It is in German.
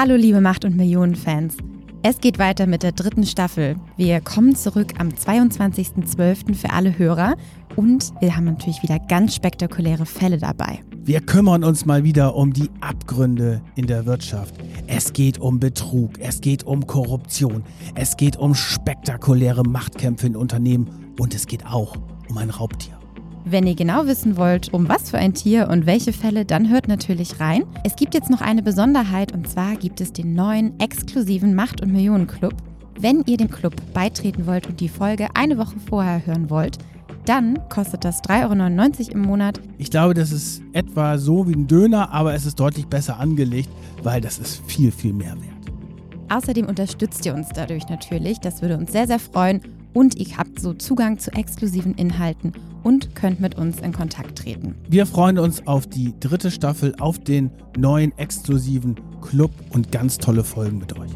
Hallo liebe Macht- und Millionen-Fans. Es geht weiter mit der dritten Staffel. Wir kommen zurück am 22.12. für alle Hörer und wir haben natürlich wieder ganz spektakuläre Fälle dabei. Wir kümmern uns mal wieder um die Abgründe in der Wirtschaft. Es geht um Betrug, es geht um Korruption, es geht um spektakuläre Machtkämpfe in Unternehmen und es geht auch um ein Raubtier. Wenn ihr genau wissen wollt, um was für ein Tier und welche Fälle, dann hört natürlich rein. Es gibt jetzt noch eine Besonderheit und zwar gibt es den neuen exklusiven Macht- und Millionen-Club. Wenn ihr dem Club beitreten wollt und die Folge eine Woche vorher hören wollt, dann kostet das 3,99 Euro im Monat. Ich glaube, das ist etwa so wie ein Döner, aber es ist deutlich besser angelegt, weil das ist viel, viel mehr wert. Außerdem unterstützt ihr uns dadurch natürlich. Das würde uns sehr, sehr freuen. Und ihr habt so Zugang zu exklusiven Inhalten und könnt mit uns in Kontakt treten. Wir freuen uns auf die dritte Staffel, auf den neuen exklusiven Club und ganz tolle Folgen mit euch.